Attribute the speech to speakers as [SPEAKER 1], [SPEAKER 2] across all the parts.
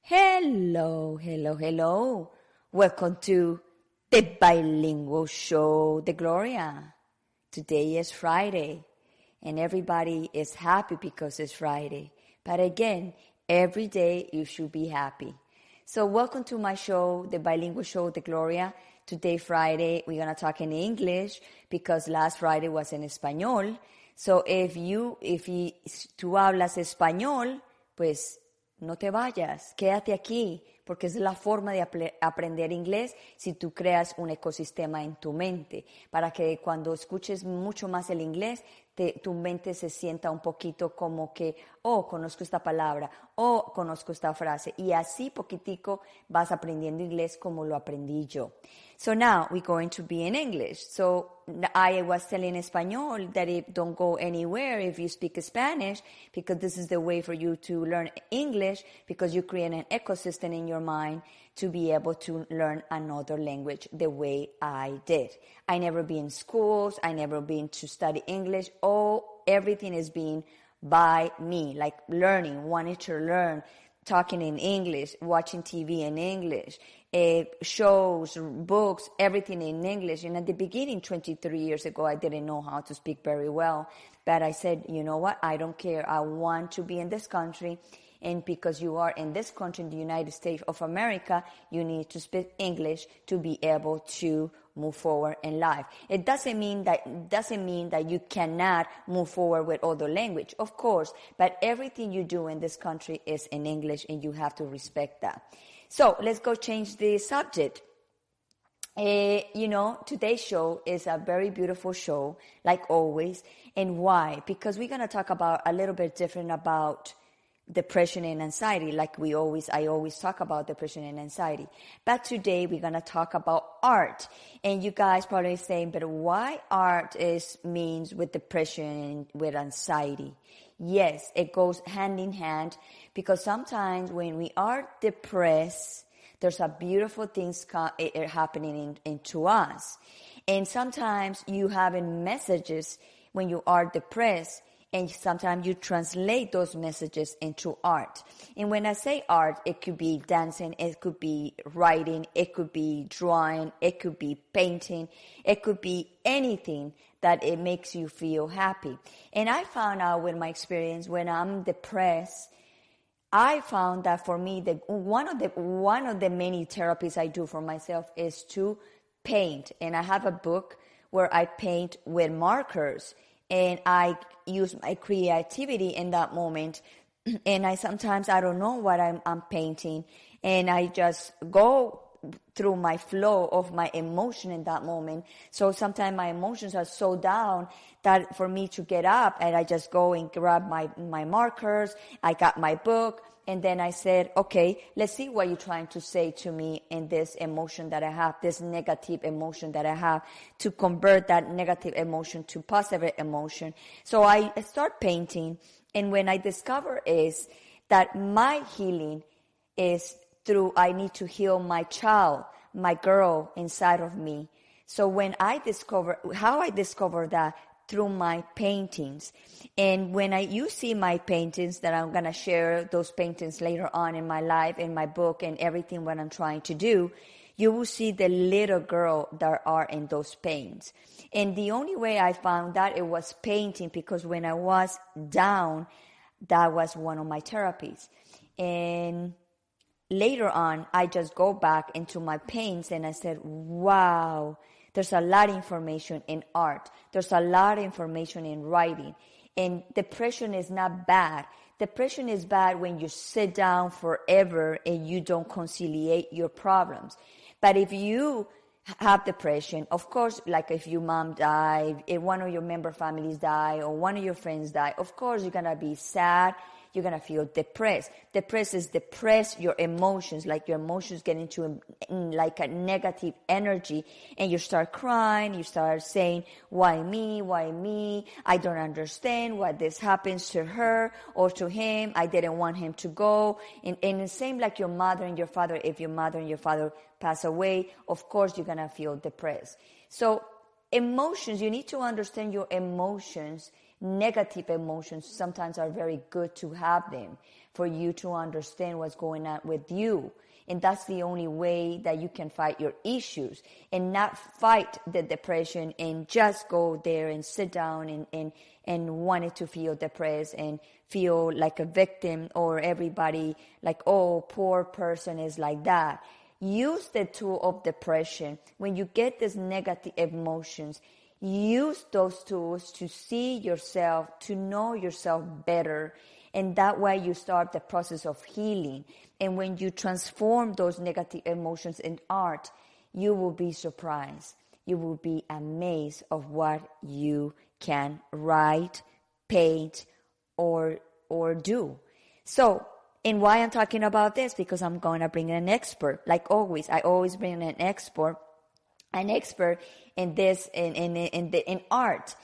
[SPEAKER 1] Hello, hello, hello. Welcome to the bilingual show, The Gloria. Today is Friday, and everybody is happy because it's Friday. But again, every day you should be happy. So, welcome to my show, the bilingual show, The Gloria. Today, Friday, we're gonna talk in English because last Friday was in español. So, if you, if you, tú hablas español, pues no te vayas, quédate aquí, porque es la forma de aprender inglés si tú creas un ecosistema en tu mente, para que cuando escuches mucho más el inglés, tu mente se sienta un poquito como que, oh, conozco esta palabra, oh, conozco esta frase, y así poquitico vas aprendiendo inglés como lo aprendí yo. So now we're going to be in English. So I was telling Espanol that it don't go anywhere if you speak Spanish because this is the way for you to learn English because you create an ecosystem in your mind to be able to learn another language the way I did. I never been in schools. I never been to study English. All everything is being by me, like learning, wanting to learn, talking in English, watching TV in English, uh, shows, books, everything in English. And at the beginning, 23 years ago, I didn't know how to speak very well. But I said, you know what? I don't care. I want to be in this country. And because you are in this country, in the United States of America, you need to speak English to be able to move forward in life. It doesn't mean that doesn't mean that you cannot move forward with other language, of course. But everything you do in this country is in English, and you have to respect that. So let's go change the subject. Uh, you know, today's show is a very beautiful show, like always. And why? Because we're going to talk about a little bit different about depression and anxiety, like we always, I always talk about depression and anxiety. But today we're going to talk about art. And you guys probably saying, but why art is means with depression and with anxiety? Yes, it goes hand in hand because sometimes when we are depressed, there's a beautiful things eh, eh, happening in, into us. And sometimes you having messages when you are depressed and sometimes you translate those messages into art. And when I say art, it could be dancing, it could be writing, it could be drawing, it could be painting, it could be anything that it makes you feel happy. And I found out with my experience when I'm depressed, I found that for me, the, one of the, one of the many therapies I do for myself is to paint. And I have a book where I paint with markers and I use my creativity in that moment. And I sometimes I don't know what I'm, I'm painting and I just go through my flow of my emotion in that moment. So sometimes my emotions are so down that for me to get up and I just go and grab my, my markers. I got my book and then I said, okay, let's see what you're trying to say to me in this emotion that I have, this negative emotion that I have to convert that negative emotion to positive emotion. So I start painting and when I discover is that my healing is through I need to heal my child, my girl inside of me. So when I discover how I discover that through my paintings. And when I you see my paintings that I'm gonna share those paintings later on in my life, in my book and everything what I'm trying to do, you will see the little girl that are in those paints. And the only way I found that it was painting because when I was down, that was one of my therapies. And later on, I just go back into my paints and I said, wow, there's a lot of information in art. There's a lot of information in writing. And depression is not bad. Depression is bad when you sit down forever and you don't conciliate your problems. But if you have depression, of course, like if your mom died, if one of your member families die, or one of your friends die, of course you're gonna be sad you're gonna feel depressed. Depressed is depress your emotions, like your emotions get into a, like a negative energy, and you start crying. You start saying, "Why me? Why me? I don't understand why this happens to her or to him. I didn't want him to go." And, and the same like your mother and your father. If your mother and your father pass away, of course you're gonna feel depressed. So emotions, you need to understand your emotions. Negative emotions sometimes are very good to have them for you to understand what's going on with you. And that's the only way that you can fight your issues and not fight the depression and just go there and sit down and, and, and wanted to feel depressed and feel like a victim or everybody like, oh, poor person is like that. Use the tool of depression. When you get these negative emotions, use those tools to see yourself, to know yourself better. And that way you start the process of healing. And when you transform those negative emotions in art, you will be surprised. You will be amazed of what you can write, paint, or, or do. So and why I'm talking about this? Because I'm going to bring an expert. Like always, I always bring an expert, an expert in this, in, in, in, the, in art.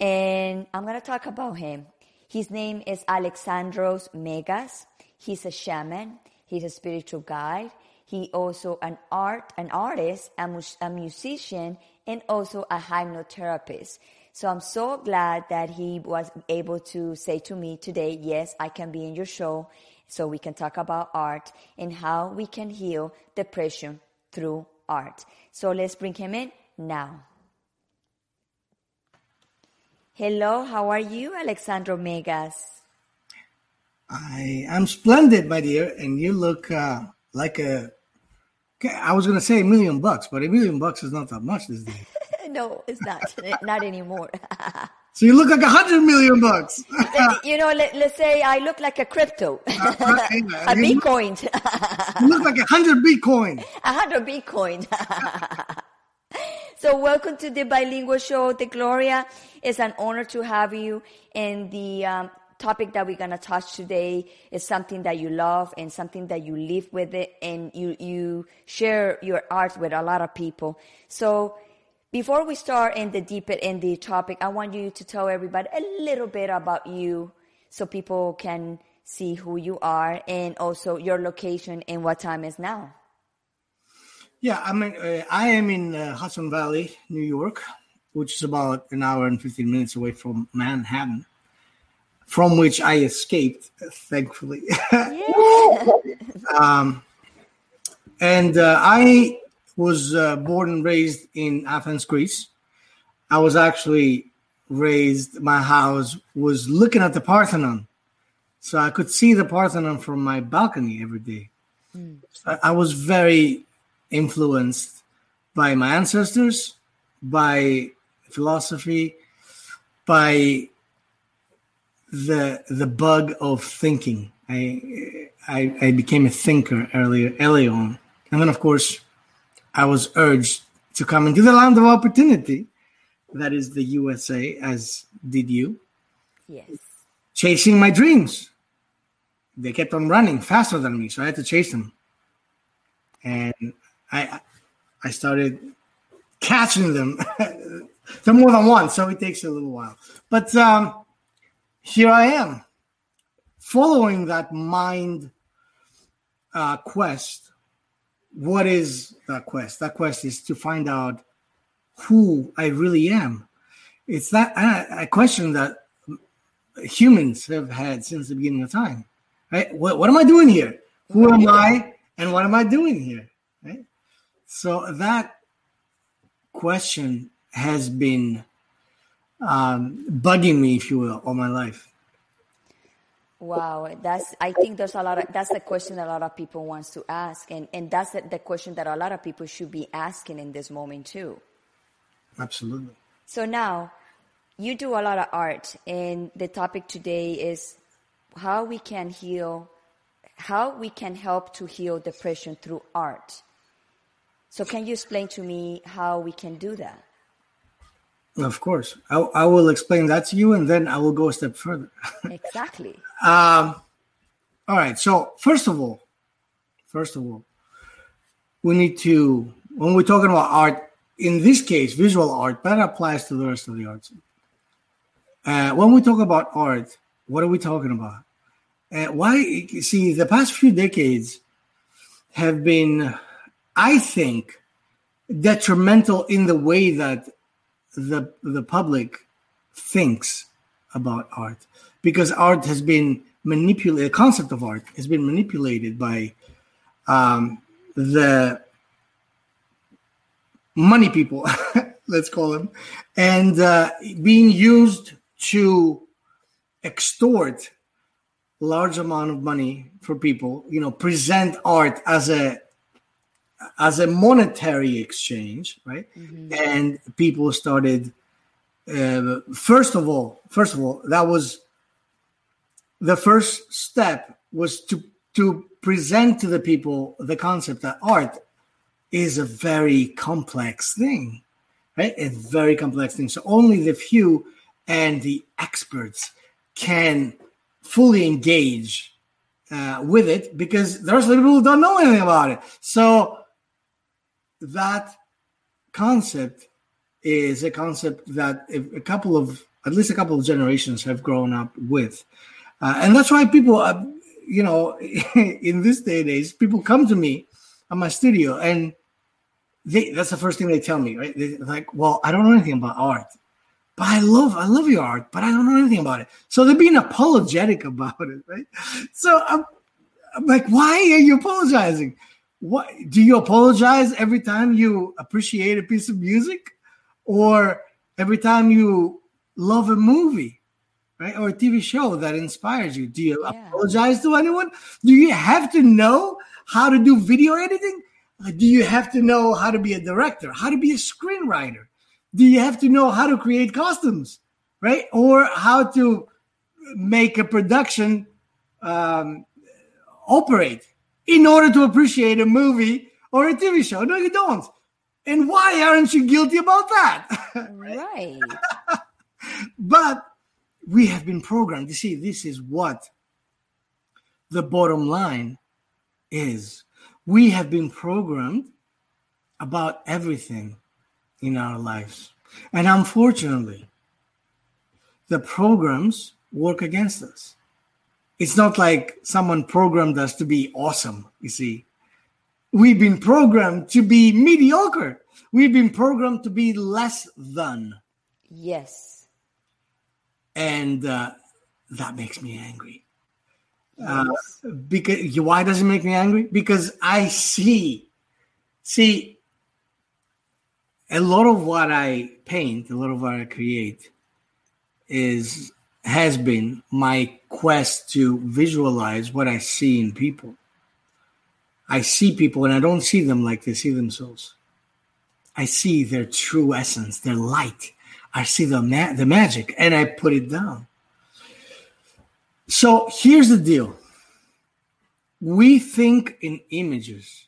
[SPEAKER 1] And I'm to talk about him. His name is Alexandros Megas. He's a shaman. He's a spiritual guide. He also an art, an artist, a, mu- a musician, and also a hypnotherapist. So I'm so glad that he was able to say to me today, yes, I can be in your show so we can talk about art and how we can heal depression through art. So let's bring him in now. Hello, how are you, Alexandro Megas?
[SPEAKER 2] I am splendid, my dear, and you look uh, like a. I was going to say a million bucks, but a million bucks is not that much these days.
[SPEAKER 1] no, it's not. not anymore.
[SPEAKER 2] So you look like a hundred million bucks.
[SPEAKER 1] you know, let, us say I look like a crypto, uh, a Bitcoin.
[SPEAKER 2] you look like a hundred Bitcoin.
[SPEAKER 1] A hundred Bitcoin. so welcome to the Bilingual Show. The Gloria is an honor to have you. And the um, topic that we're gonna touch today is something that you love and something that you live with it, and you you share your art with a lot of people. So before we start in the deeper in the topic, I want you to tell everybody a little bit about you so people can see who you are and also your location and what time is now.
[SPEAKER 2] Yeah, I mean, uh, I am in uh, Hudson Valley, New York, which is about an hour and 15 minutes away from Manhattan, from which I escaped, thankfully. Yeah. um, and uh, I was uh, born and raised in Athens, Greece. I was actually raised, my house was looking at the Parthenon. So I could see the Parthenon from my balcony every day. Mm. So I was very influenced by my ancestors, by philosophy, by the the bug of thinking. I I, I became a thinker earlier early on, and then of course I was urged to come into the land of opportunity, that is the USA, as did you.
[SPEAKER 1] Yes.
[SPEAKER 2] Chasing my dreams. They kept on running faster than me, so I had to chase them. And I I started catching them for more than once, so it takes a little while. But um, here I am, following that mind uh, quest what is that quest? That quest is to find out who I really am. It's that a question that humans have had since the beginning of time. Right? What, what am I doing here? Who am I, and what am I doing here? Right? So that question has been um, bugging me, if you will, all my life.
[SPEAKER 1] Wow, that's. I think there's a lot of. That's the question that a lot of people wants to ask, and and that's the, the question that a lot of people should be asking in this moment too.
[SPEAKER 2] Absolutely.
[SPEAKER 1] So now, you do a lot of art, and the topic today is how we can heal, how we can help to heal depression through art. So, can you explain to me how we can do that?
[SPEAKER 2] Of course. I, I will explain that to you and then I will go a step further.
[SPEAKER 1] Exactly.
[SPEAKER 2] um, all right. So, first of all, first of all, we need to, when we're talking about art, in this case, visual art, that applies to the rest of the arts. Uh, when we talk about art, what are we talking about? Uh, why, see, the past few decades have been, I think, detrimental in the way that the the public thinks about art because art has been manipulated. The concept of art has been manipulated by um, the money people, let's call them, and uh, being used to extort large amount of money for people. You know, present art as a as a monetary exchange, right? Mm-hmm. And people started. Uh, first of all, first of all, that was the first step was to to present to the people the concept that art is a very complex thing, right? A very complex thing. So only the few and the experts can fully engage uh, with it because there's people who don't know anything about it. So that concept is a concept that a couple of at least a couple of generations have grown up with uh, and that's why people, uh, you know, in this day and age, people come to me at my studio and they, that's the first thing they tell me, right? They're like, well, I don't know anything about art, but I love, I love your art, but I don't know anything about it. So they're being apologetic about it, right? So I'm, I'm like, why are you apologizing? What do you apologize every time you appreciate a piece of music or every time you love a movie? right? Or a TV show that inspires you. Do you yeah. apologize to anyone? Do you have to know how to do video editing? Do you have to know how to be a director, how to be a screenwriter? Do you have to know how to create costumes, right? Or how to make a production um, operate in order to appreciate a movie or a TV show? No, you don't. And why aren't you guilty about that?
[SPEAKER 1] right.
[SPEAKER 2] but we have been programmed. You see, this is what the bottom line is. We have been programmed about everything in our lives. And unfortunately, the programs work against us. It's not like someone programmed us to be awesome, you see. We've been programmed to be mediocre. We've been programmed to be less than.
[SPEAKER 1] Yes
[SPEAKER 2] and uh, that makes me angry. Uh, because why does it make me angry? Because I see, see, a lot of what I paint, a lot of what I create, is has been my quest to visualize what I see in people. I see people and I don't see them like they see themselves. I see their true essence, their light, I see the ma- the magic, and I put it down. So here's the deal. We think in images,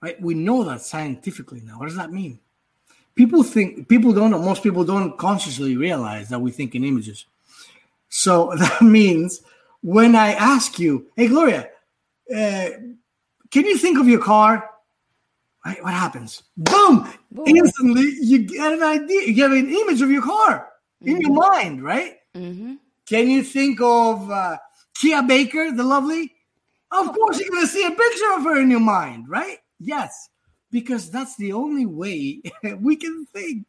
[SPEAKER 2] right? We know that scientifically now. What does that mean? People think people don't know. Most people don't consciously realize that we think in images. So that means when I ask you, "Hey, Gloria, uh, can you think of your car?" Right? What happens? Boom! Boom! Instantly, you get an idea. You get an image of your car mm-hmm. in your mm-hmm. mind, right? Mm-hmm. Can you think of uh, Kia Baker, the lovely? Of course, you're going to see a picture of her in your mind, right? Yes, because that's the only way we can think.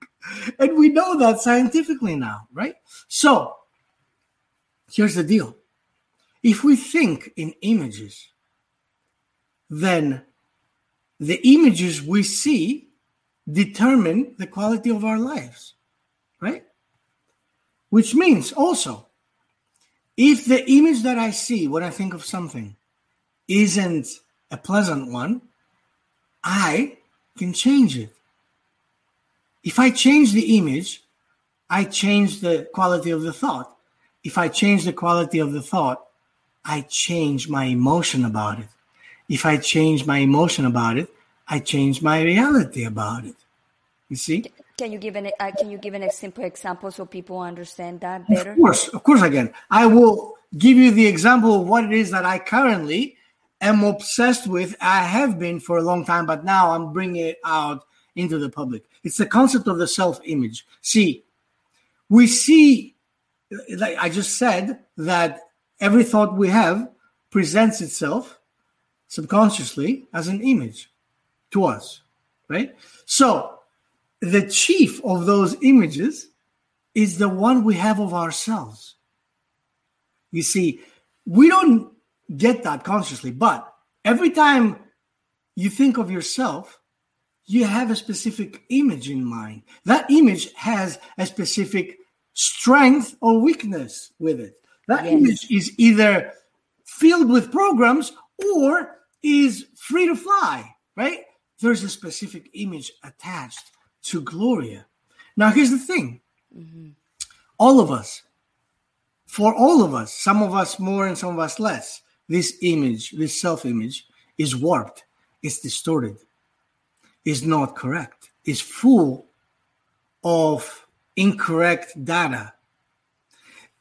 [SPEAKER 2] And we know that scientifically now, right? So, here's the deal if we think in images, then the images we see determine the quality of our lives, right? Which means also, if the image that I see when I think of something isn't a pleasant one, I can change it. If I change the image, I change the quality of the thought. If I change the quality of the thought, I change my emotion about it if I change my emotion about it, I change my reality about it. You see?
[SPEAKER 1] Can you give an uh, Can you give an, a simple example so people understand that better?
[SPEAKER 2] Of course, of course, I can. I will give you the example of what it is that I currently am obsessed with. I have been for a long time, but now I'm bringing it out into the public. It's the concept of the self-image. See, we see, like I just said, that every thought we have presents itself subconsciously as an image to us, right? So the chief of those images is the one we have of ourselves. You see, we don't get that consciously, but every time you think of yourself, you have a specific image in mind. That image has a specific strength or weakness with it. That
[SPEAKER 1] Yes.
[SPEAKER 2] image is either filled with programs or is free to fly, right? There's a specific image attached to Gloria. Now, here's the thing mm-hmm. all of us, for all of us, some of us more and some of us less, this image, this self image is warped, it's distorted, is not correct, is full of incorrect data.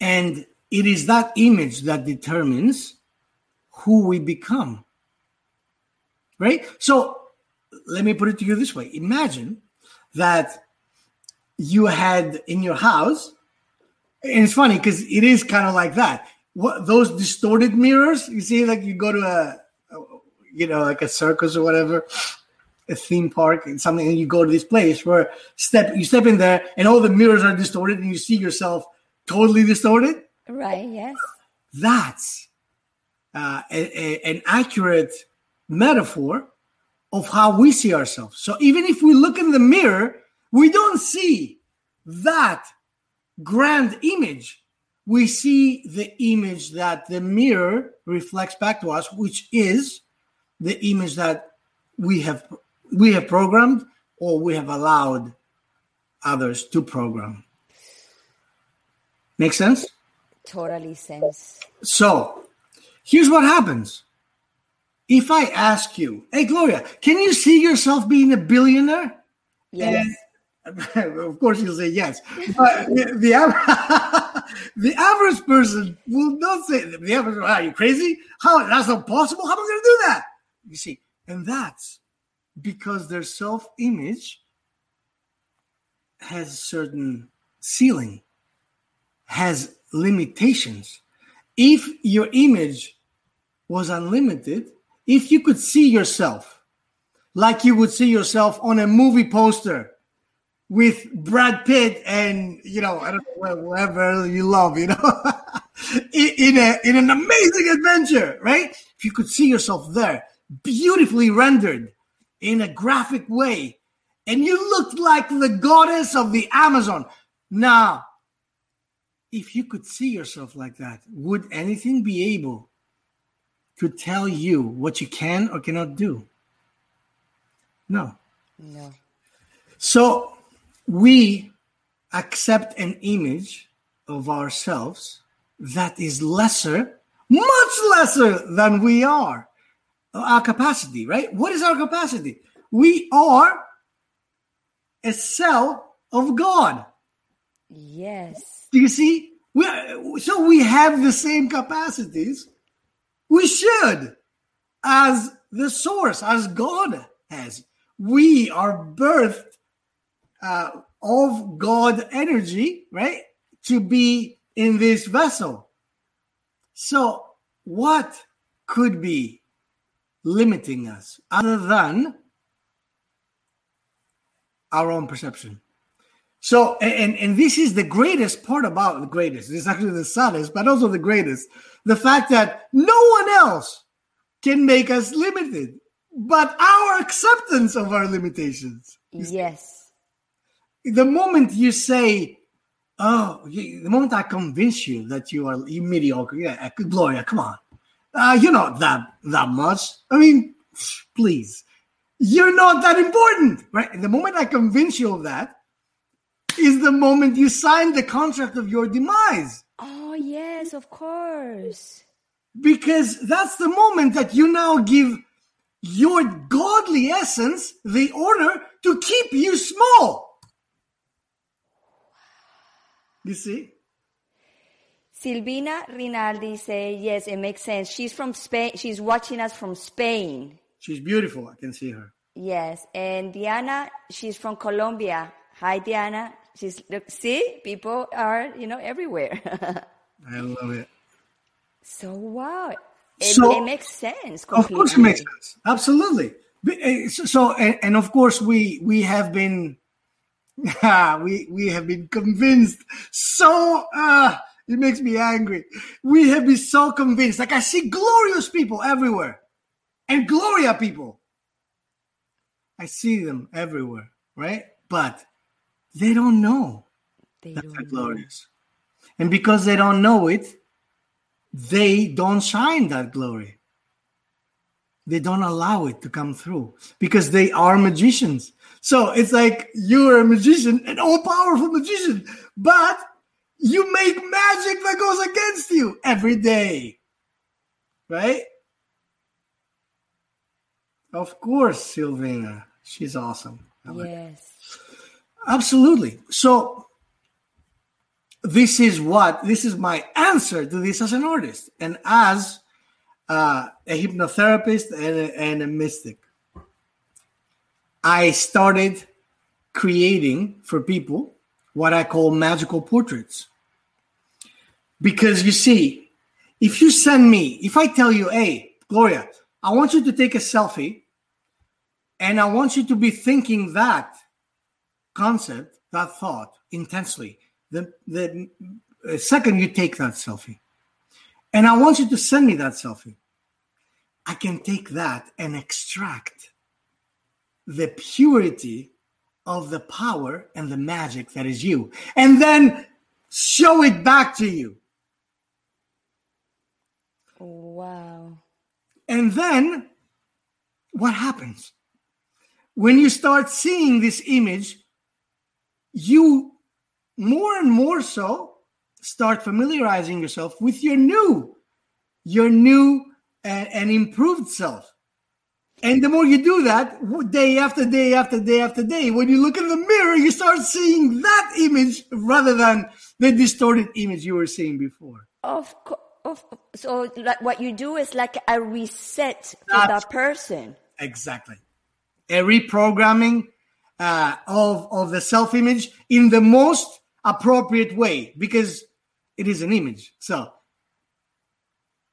[SPEAKER 2] And it is that image that determines who we become. Right? So let me put it to you this way imagine that you had in your house, and it's funny because it is kind of like that. What those distorted mirrors, you see, like you go to a, a- you know, like a circus or whatever, a theme park and something, and you go to this place where step you step in there and all the mirrors are distorted and you see yourself totally distorted.
[SPEAKER 1] Right, yes.
[SPEAKER 2] That's uh, a- a- an accurate metaphor of how we see ourselves. So even if we look in the mirror, we don't see that grand image. We see the image that the mirror reflects back to us, which is the image that we have we have programmed or we have allowed others to program. Make sense?
[SPEAKER 1] Totally sense.
[SPEAKER 2] So here's what happens. If I ask you, hey, Gloria, can you see yourself being a billionaire?
[SPEAKER 1] Yes.
[SPEAKER 2] of course, you'll say yes. But the, the, average person will not say, the average, are you crazy? How? That's not possible. How am I going to do that? You see, and that's because their self image has a certain ceiling, has limitations. If your image was unlimited, if you could see yourself like you would see yourself on a movie poster with Brad Pitt and you know I don't know whatever you love, you know, in, a in an amazing adventure, right? If you could see yourself there, beautifully rendered in a graphic way, and you looked like the goddess of the Amazon. Now, if you could see yourself like that, would anything be able to tell you what you can or cannot do? No.
[SPEAKER 1] No.
[SPEAKER 2] So we accept an image of ourselves that is lesser, much lesser than we are. Our capacity, right? What is our capacity? We are a cell of God.
[SPEAKER 1] Yes.
[SPEAKER 2] Do you see? We so we have the same capacities. We should, as the source, as God has. We are birthed uh, of God energy, right? To be in this vessel. So, what could be limiting us other than our own perception? So, and and this is the greatest part about the greatest. Is actually the saddest, but also the greatest. The fact that no one else can make us limited, but our acceptance of our limitations.
[SPEAKER 1] Yes.
[SPEAKER 2] The moment you say, "Oh," you- the moment I convince you that you are you mediocre, yeah, Gloria, come on, uh, you're not that that much. I mean, please, you're not that important, right? The moment I convince you of that, is the moment you sign the contract of your demise.
[SPEAKER 1] Oh, yes, of course.
[SPEAKER 2] Because that's the moment that you now give your godly essence the order to keep you small. You see?
[SPEAKER 1] Silvina Rinaldi say yes, it makes sense. She's from Spain. She's watching us from Spain.
[SPEAKER 2] She's beautiful. I can see her.
[SPEAKER 1] Yes, and Diana, she's from Colombia. Hi, Diana. She's look. See, people are you know everywhere.
[SPEAKER 2] I love it.
[SPEAKER 1] so wow, it,
[SPEAKER 2] So-
[SPEAKER 1] it makes sense.
[SPEAKER 2] Of course, it makes sense. Absolutely. Eh, so, so and, and of course, we we have been we we have been convinced so uh it makes me angry. We have been so convinced. Like I see glorious people everywhere. And Gloria people. I see them everywhere, right? But they don't know
[SPEAKER 1] They
[SPEAKER 2] that
[SPEAKER 1] don't
[SPEAKER 2] they're
[SPEAKER 1] know.
[SPEAKER 2] glorious. And because they don't know it, they don't shine that glory. They don't allow it to come through because they are magicians. So it's like you're a magician, an all powerful magician, but you make magic that goes against you every day. Right? Of course, Silvina. She's awesome.
[SPEAKER 1] Yes.
[SPEAKER 2] Absolutely. So this is what this is my answer to this as an artist and as uh, a hypnotherapist and a, and a mystic. I started creating for people what I call magical portraits. Because you see, if you send me, if I tell you, hey, Gloria, I want you to take a selfie and I want you to be thinking that concept, that thought intensely. The, the uh, second you take that selfie, and I want you to send me that selfie, I can take that and extract the purity of the power and the magic that is you, and then show it back to you.
[SPEAKER 1] Wow.
[SPEAKER 2] And then what happens? When you start seeing this image, you more and more so start familiarizing yourself with your new, your new and, and improved self. And the more you do that, day after day after day after day, when you look in the mirror, you start seeing that image rather than the distorted image you were seeing before.
[SPEAKER 1] Of course. So like what you do is like a reset for that person.
[SPEAKER 2] Exactly. A reprogramming uh, of, of the self image in the most appropriate way because it is an image. So,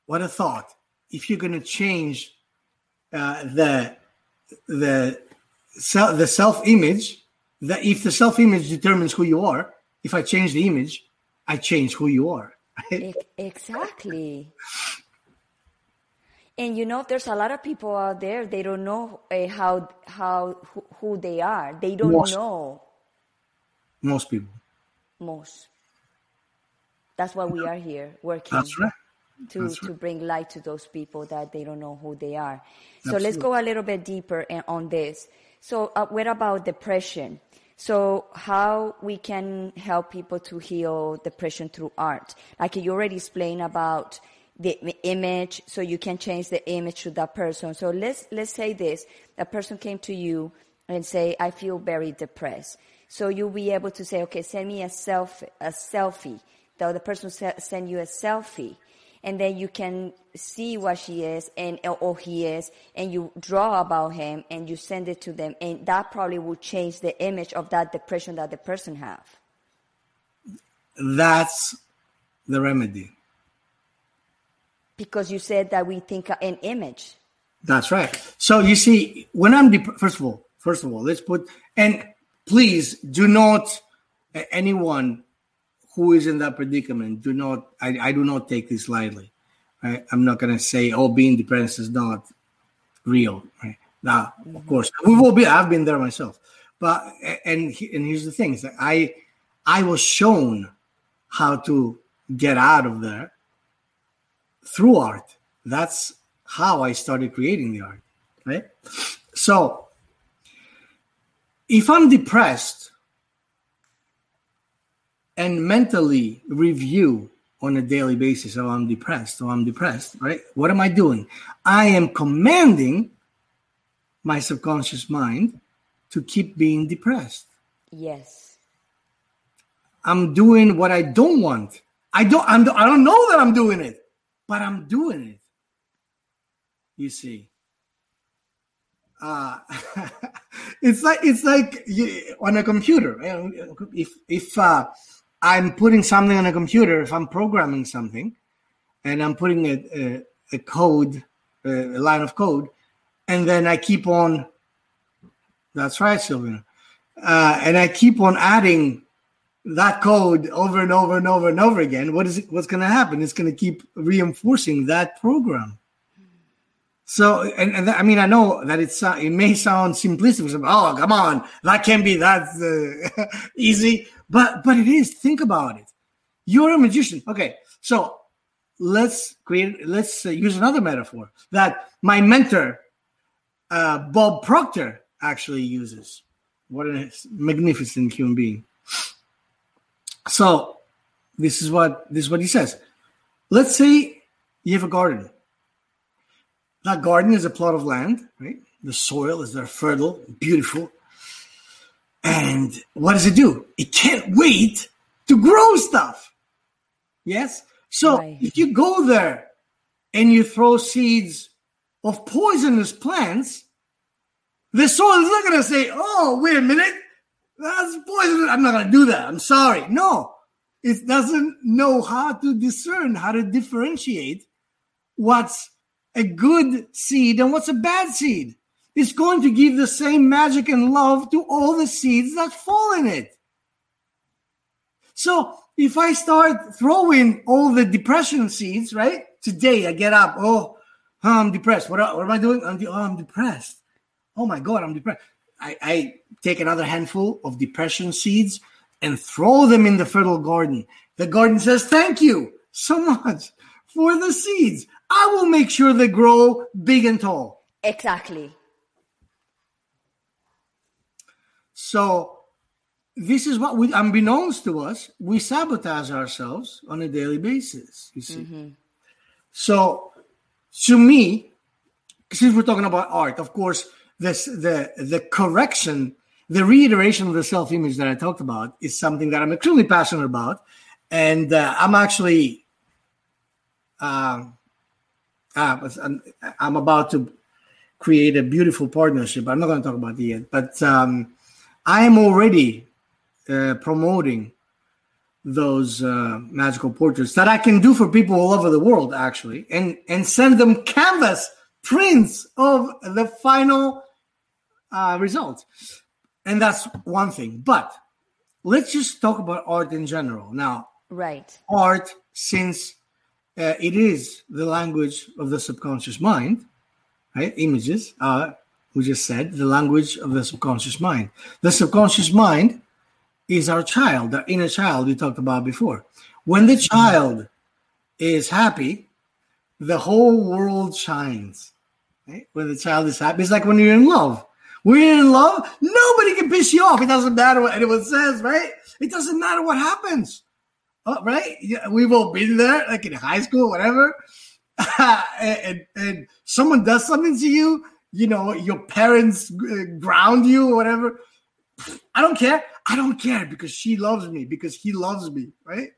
[SPEAKER 2] what a thought. If you're going to change uh, the the self the self image, that if the self image determines who you are, if I change the image, I change who you are.
[SPEAKER 1] Exactly. And you know, there's a lot of people out there. They don't know uh, how how who, who they are. They don't
[SPEAKER 2] Most.
[SPEAKER 1] know
[SPEAKER 2] Most people.
[SPEAKER 1] most. That's why we are here working
[SPEAKER 2] That's right.
[SPEAKER 1] To
[SPEAKER 2] That's
[SPEAKER 1] to bring light to those people that they don't know who they are. So let's go a little bit deeper on this. So uh, what about depression? So how we can help people to heal depression through art? Like you already explained about the image, so you can change the image to that person. So let's let's say this: a person came to you and say, "I feel very depressed." So you'll be able to say, "Okay, send me a self a selfie." The other person se- send you a selfie, and then you can see what she is and or he is, and you draw about him and you send it to them, and that probably will change the image of that depression that the person have.
[SPEAKER 2] That's the remedy.
[SPEAKER 1] Because you said that we think an image.
[SPEAKER 2] That's right. So you see, when I'm dep- first of all, first of all, let's put and please do not uh, anyone who is in that predicament do not. I, I do not take this lightly. Right? I'm not going to say, oh, being depressed is not real. Right? Now, of mm-hmm. course, we've all been. I've been there myself. But and and here's the thing: is that I I was shown how to get out of there through art. That's how I started creating the art, right? So, if I'm depressed and mentally review on a daily basis, oh, I'm depressed, oh, I'm depressed, right? What am I doing? I am commanding my subconscious mind to keep being depressed.
[SPEAKER 1] Yes.
[SPEAKER 2] I'm doing what I don't want. I don't. I'm, I don't know that I'm doing it, but I'm doing it. You see, uh, it's like it's like you, on a computer. If if uh, I'm putting something on a computer, if I'm programming something, and I'm putting a a, a code, a, a line of code, and then I keep on. That's right, Sylvia. uh, and I keep on adding that code over and over and over and over again, what is it, what's going to happen? It's going to keep reinforcing that program. So, and, and I mean, I know that it's uh, it may sound simplistic. Oh, come on, that can't be that uh, easy, but but it is. Think about it. You're a magician. Okay, so let's create. Let's uh, use another metaphor that my mentor, uh, Bob Proctor, actually uses. What a magnificent human being. So this is what this is what he says. Let's say you have a garden. That garden is a plot of land, right? The soil is there fertile, beautiful. And what does it do? It can't wait to grow stuff. Yes? So right. if you go there and you throw seeds of poisonous plants, the soil is not going to say, oh, wait a minute, that's poison. I'm not going to do that. I'm sorry. No, it doesn't know how to discern, how to differentiate what's a good seed and what's a bad seed. It's going to give the same magic and love to all the seeds that fall in it. So if I start throwing all the depression seeds, right? Today I get up, oh, I'm depressed. What, what am I doing? I'm, oh, I'm depressed. Oh my God, I'm depressed. I, I take another handful of depression seeds and throw them in the fertile garden. The garden says, Thank you so much for the seeds. I will make sure they grow big and tall.
[SPEAKER 1] Exactly.
[SPEAKER 2] So, this is what we, unbeknownst to us, we sabotage ourselves on a daily basis. You see. Mm-hmm. So, to me, since we're talking about art, of course, this the the correction, the reiteration of the self image that I talked about is something that I'm extremely passionate about, and uh, I'm actually. Um, uh, I'm, I'm about to create a beautiful partnership. I'm not going to talk about it yet, but um, I am already uh, promoting those uh, magical portraits that I can do for people all over the world, actually, and and send them canvas prints of the final uh, results. And that's one thing. But let's just talk about art in general. Now,
[SPEAKER 1] right.
[SPEAKER 2] Art, since uh, it is the language of the subconscious mind, right? Images, uh, we just said, the language of the subconscious mind. The subconscious mind is our child, our inner child we talked about before. When the child is happy, the whole world shines. Right? When the child is happy, it's like when you're in love. We're in love. Nobody can piss you off. It doesn't matter what anyone says, right? It doesn't matter what happens, oh, right? Yeah, we've all been there, like in high school, whatever. and, and someone does something to you, you know, your parents uh, ground you or whatever. I don't care. I don't care because she loves me, because he loves me, right?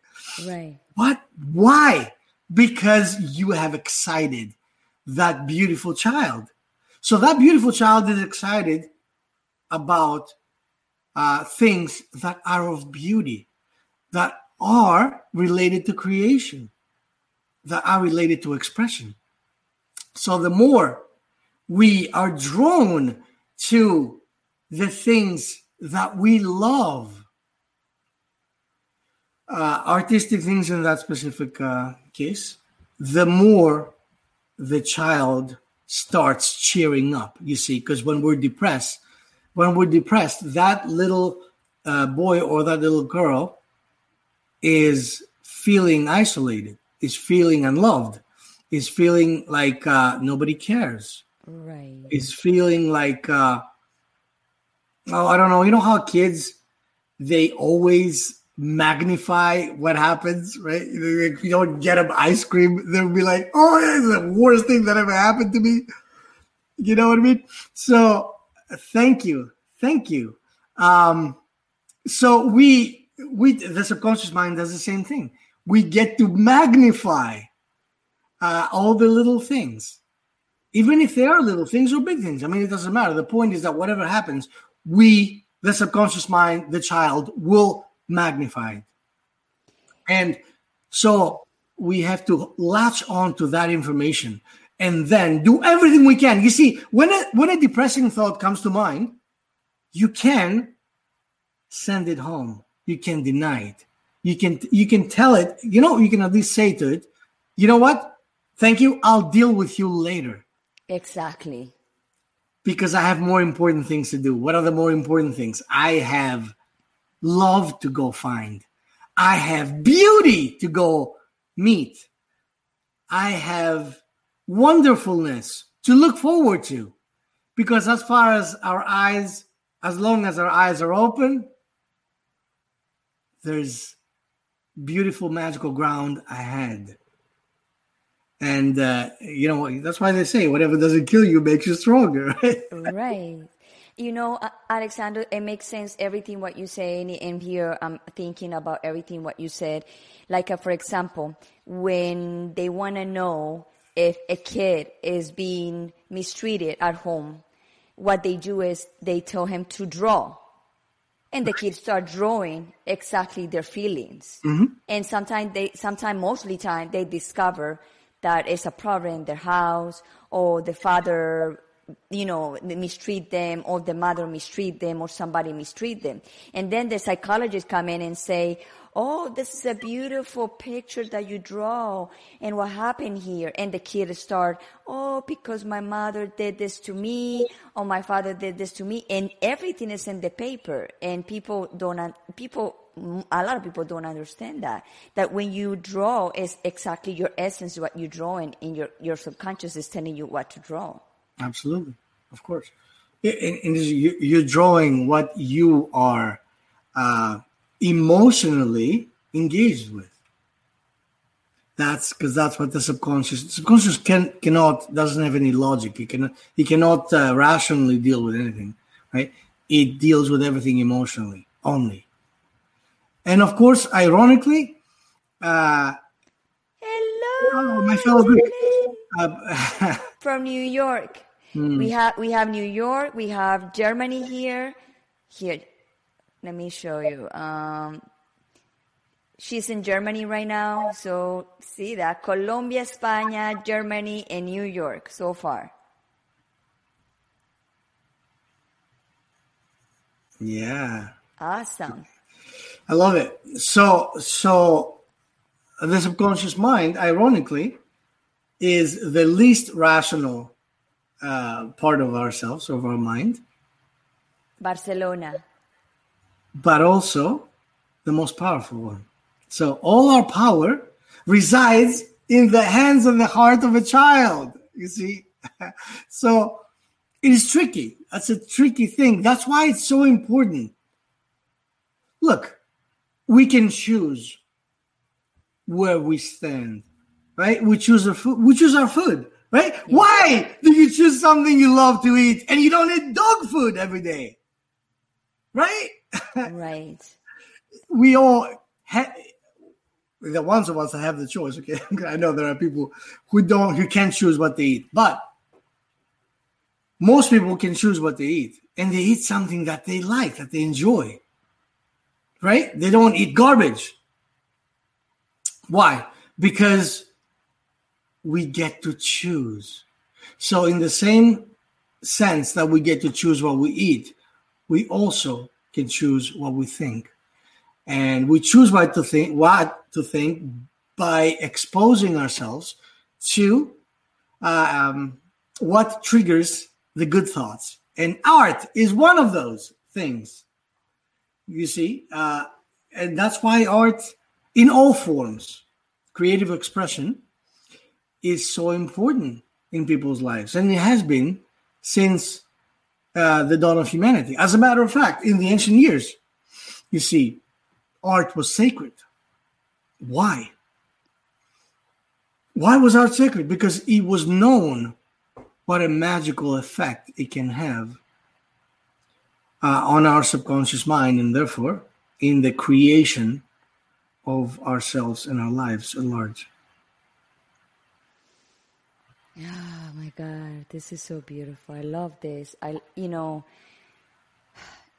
[SPEAKER 1] Right.
[SPEAKER 2] What? Why? Because you have excited that beautiful child. So that beautiful child is excited about uh, things that are of beauty, that are related to creation, that are related to expression. So the more we are drawn to the things that we love, uh, artistic things in that specific uh, case, the more the child starts cheering up, you see, because when we're depressed, when we're depressed, that little uh, boy or that little girl is feeling isolated, is feeling unloved, is feeling like uh, nobody cares.
[SPEAKER 1] Right.
[SPEAKER 2] Is feeling like, uh, oh, I don't know. You know how kids, they always magnify what happens, right? If you don't get them ice cream, they'll be like, "Oh, it's the worst thing that ever happened to me." You know what I mean? So, thank you, thank you. Um, so we we the subconscious mind does the same thing. We get to magnify uh, all the little things, even if they are little things or big things. I mean, it doesn't matter. The point is that whatever happens, we, the subconscious mind, the child, will magnify it. And so we have to latch on to that information and then do everything we can. You see, when a, when a depressing thought comes to mind, you can send it home. You can deny it. You can you can tell it. You know, you can at least say to it, you know what? Thank you. I'll deal with you later.
[SPEAKER 1] Exactly.
[SPEAKER 2] Because I have more important things to do. What are the more important things? I have love to go find. I have beauty to go meet. I have wonderfulness to look forward to. Because as far as our eyes, as long as our eyes are open, there's beautiful magical ground ahead. And uh, you know that's why they say whatever doesn't kill you makes you stronger.
[SPEAKER 1] Right. right. You know, Alexander, it makes sense everything what you say, and here I'm thinking about everything what you said. Like, uh, for example, when they want to know if a kid is being mistreated at home, what they do is they tell him to draw. And the kids start drawing exactly their feelings.
[SPEAKER 2] Mm-hmm.
[SPEAKER 1] And sometimes they, sometimes mostly time they discover that it's a problem in their house or the father you know, mistreat them or the mother mistreat them or somebody mistreat them. And then the psychologists come in and say, Oh, this is a beautiful picture that you draw. And what happened here? And the kids start, Oh, because my mother did this to me or my father did this to me. And everything is in the paper and people don't, people, a lot of people don't understand that. That when you draw is exactly your essence, what you draw and in your, your subconscious is telling you what to draw.
[SPEAKER 2] Absolutely, of course. And, and you're drawing what you are uh, emotionally engaged with. That's because that's what the subconscious subconscious can cannot doesn't have any logic. He cannot he cannot uh, rationally deal with anything, right? It deals with everything emotionally only. And of course, ironically, uh,
[SPEAKER 1] hello,
[SPEAKER 2] my fellow uh,
[SPEAKER 1] from New York. Mm. We have we have New York, we have Germany here. Here, let me show you. Um, she's in Germany right now, so see that Colombia, España, Germany, and New York so far.
[SPEAKER 2] Yeah.
[SPEAKER 1] Awesome.
[SPEAKER 2] I love it. So so the subconscious mind, ironically, is the least rational uh, part of ourselves, of our mind.
[SPEAKER 1] Barcelona.
[SPEAKER 2] But also the most powerful one. So all our power resides in the hands and the heart of a child. You see? so it is tricky. That's a tricky thing. That's why it's so important. Look, we can choose where we stand, right? We choose our food. We choose our food right? Yeah. Why do you choose something you love to eat and you don't eat dog food every day? Right?
[SPEAKER 1] Right.
[SPEAKER 2] we all have the ones of us that have the choice. Okay, I know there are people who don't, who can't choose what they eat, but most people can choose what they eat, and they eat something that they like, that they enjoy. Right? They don't eat garbage. Why? Because we get to choose. So, in the same sense that we get to choose what we eat, we also can choose what we think. And we choose what to think, what to think by exposing ourselves to uh, um, what triggers the good thoughts. And art is one of those things. You see, uh, and that's why art, in all forms, creative expression, is so important in people's lives, and it has been since uh, the dawn of humanity. As a matter of fact, in the ancient years, you see, art was sacred. Why? Why was art sacred? Because it was known what a magical effect it can have uh, on our subconscious mind, and therefore in the creation of ourselves and our lives at large.
[SPEAKER 1] Oh my God, this is so beautiful. I love this. I, you know,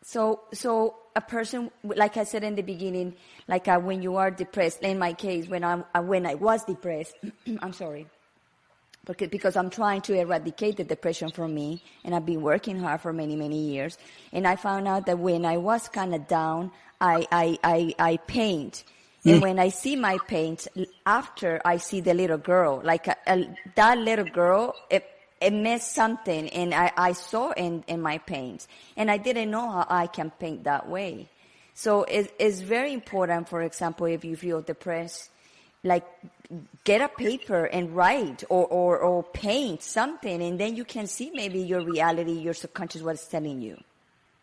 [SPEAKER 1] so so a person, like I said in the beginning, like uh, when you are depressed. In my case, when I uh, when I was depressed, I'm sorry. Because, because I'm trying to eradicate the depression from me, and I've been working hard for many, many years. And I found out that when I was kind of down, I, I, I, I paint. Hmm. And when I see my paint, after I see the little girl, like a, a, that little girl, it, it meant something, and I, I saw in, in my paint, And I didn't know how I can paint that way. So it, it's very important, for example, if you feel depressed, like get a paper and write or, or, or paint something and then you can see maybe your reality your subconscious what is telling you.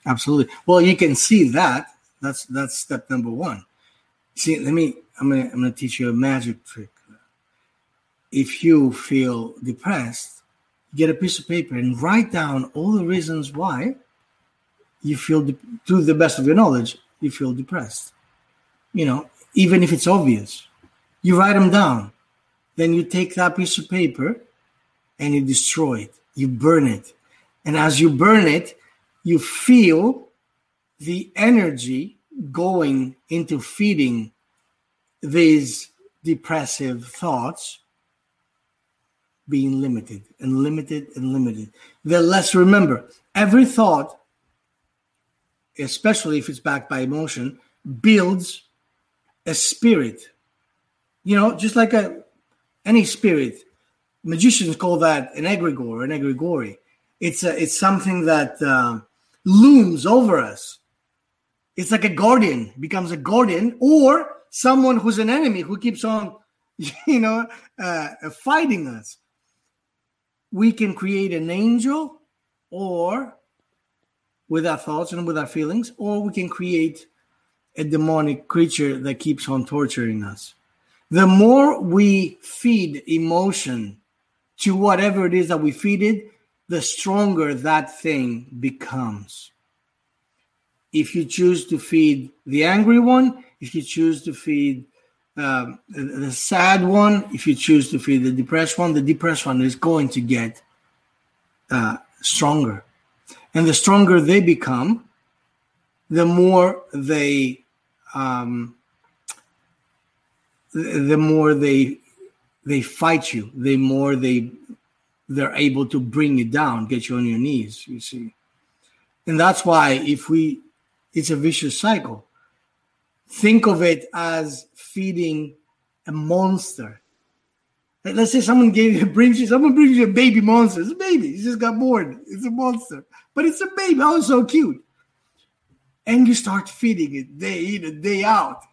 [SPEAKER 2] Absolutely. Well you can see that. That's that's step number one. See let me i'm gonna i'm gonna teach you a magic trick. If you feel depressed get a piece of paper and write down all the reasons why you feel de- to the best of your knowledge you feel depressed. You know even if it's obvious you write them down. Then you take that piece of paper and you destroy it. You burn it. And as you burn it, you feel the energy going into feeding these depressive thoughts being limited and limited and limited. Then let's remember every thought, especially if it's backed by emotion, builds a spirit you know, just like a any spirit. Magicians call that an egregore, an egregore. It's a, it's something that uh, looms over us. It's like a guardian becomes a guardian, or someone who's an enemy who keeps on, you know, uh, fighting us. We can create an angel, or with our thoughts and with our feelings, or we can create a demonic creature that keeps on torturing us the more we feed emotion to whatever it is that we feed it, the stronger that thing becomes. If you choose to feed the angry one, if you choose to feed um, the sad one, if you choose to feed the depressed one, the depressed one is going to get uh, stronger. And the stronger they become, the more they um, the more they they fight you, the more they they're able to bring you down, get you on your knees. You see, and that's why if we, it's a vicious cycle. Think of it as feeding a monster. Let's say someone gave you brings you someone brings you a baby monster. It's a baby. He just got born. It's a monster, but it's a baby. Oh, so cute. And you start feeding it day in and day out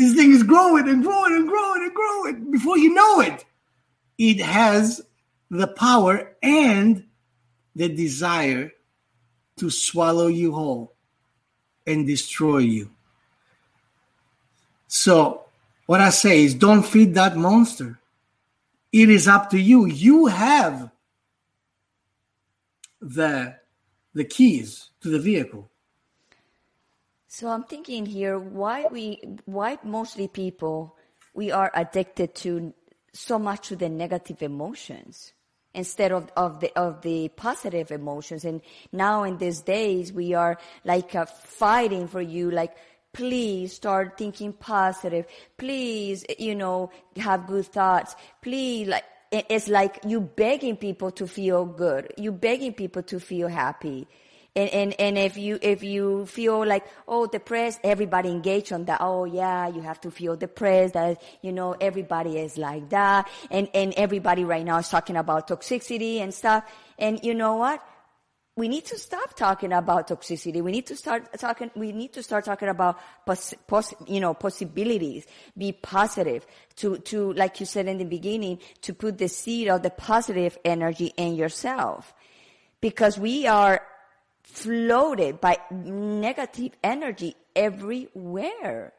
[SPEAKER 2] this thing is growing and growing and growing and growing. Before you know it, it has the power and the desire to swallow you whole and destroy you. So, what I say is don't feed that monster. It is up to you. You have the the keys to the vehicle.
[SPEAKER 1] So I'm thinking here why we why mostly people we are addicted to so much to the negative emotions instead of, of the of the positive emotions. And now in these days we are like uh, fighting for you like please start thinking positive. Please you know have good thoughts. Please like it's like you begging people to feel good. You begging people to feel happy and, and, and if you, if you feel like, oh, depressed, everybody engage on that. Oh, yeah, you have to feel depressed. That, you know, everybody is like that. And, and everybody right now is talking about toxicity and stuff. And you know what? we need to stop talking about toxicity. We need to start talking, we need to start talking about, pos, pos, you know, possibilities. Be positive. To, to, like you said in the beginning, to put the seed of the positive energy in yourself. Because we are floated by negative energy everywhere.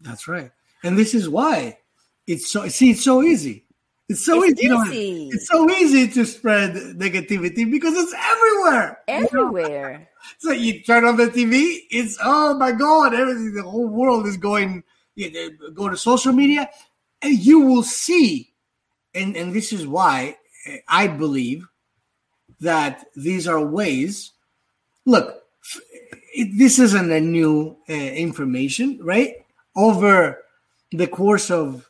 [SPEAKER 2] That's right. And this is why it's so see it's so easy. It's so it's easy. easy. You know, it's so easy to spread negativity because it's everywhere.
[SPEAKER 1] Everywhere. You know?
[SPEAKER 2] so you turn on the TV, it's oh my god, everything the whole world is going you know, go to social media and you will see and and this is why eh, I believe that these are ways look, it, this isn't a new uh, information, right? Over the course of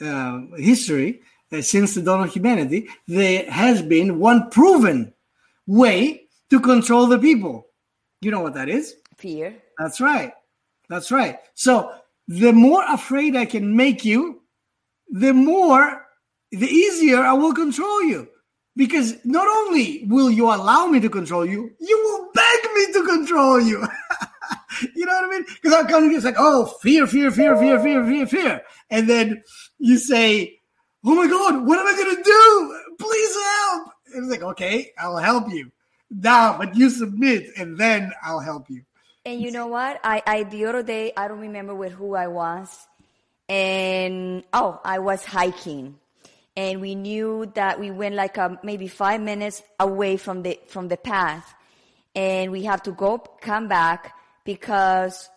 [SPEAKER 2] uh, history, uh, since the dawn of humanity, there has been one proven way to control the people. You know what that is?
[SPEAKER 1] Fear.
[SPEAKER 2] That's right. That's right. So the more afraid I can make you, the more, the easier I will control you. Because not only will you allow me to control you, you will beg me to control you. you know what I mean? Because I'll come to it's like, oh, fear, fear, fear, fear, fear, fear, fear. And then you say, oh my God, what am I going to do? Please help. And it's like, okay, I'll help you. Now, but you submit and then I'll help you.
[SPEAKER 1] And you know what? I, I the other day I don't remember with who I was, and oh, I was hiking, and we knew that we went like a, maybe five minutes away from the from the path, and we have to go come back because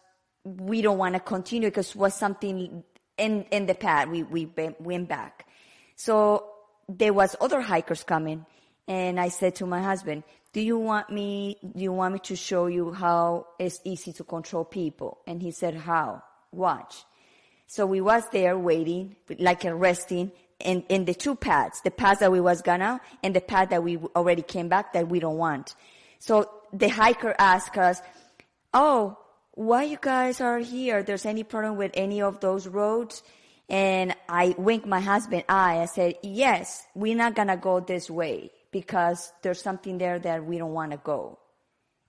[SPEAKER 1] we don't want to continue because was something in in the path. We we went back, so there was other hikers coming, and I said to my husband, do you want me do you want me to show you how it's easy to control people? And he said how? Watch. So we was there waiting like resting in, in the two paths the path that we was gonna and the path that we already came back that we don't want so the hiker asked us oh why you guys are here there's any problem with any of those roads and i winked my husband eye i said yes we're not gonna go this way because there's something there that we don't want to go.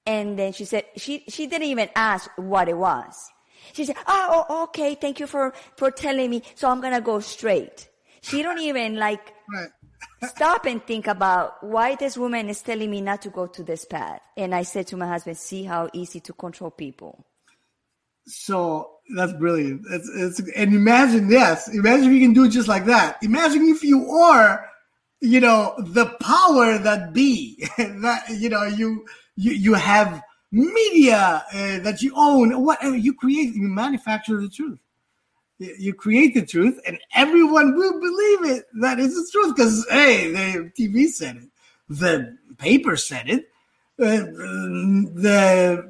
[SPEAKER 1] And then she said, she, she didn't even ask what it was. She said, oh okay, thank you for, for telling me. So I'm going to go straight. She don't even like right. stop and think about why this woman is telling me not to go to this path. And I said to my husband, see how easy to control people.
[SPEAKER 2] So that's brilliant. It's, it's, and imagine, yes, imagine if you can do it just like that. Imagine if you are you know the power that be that you know you you you have media uh, that you own whatever you create you manufacture the truth you create the truth and everyone will believe it that is the truth because hey the tv said it the paper said it uh, the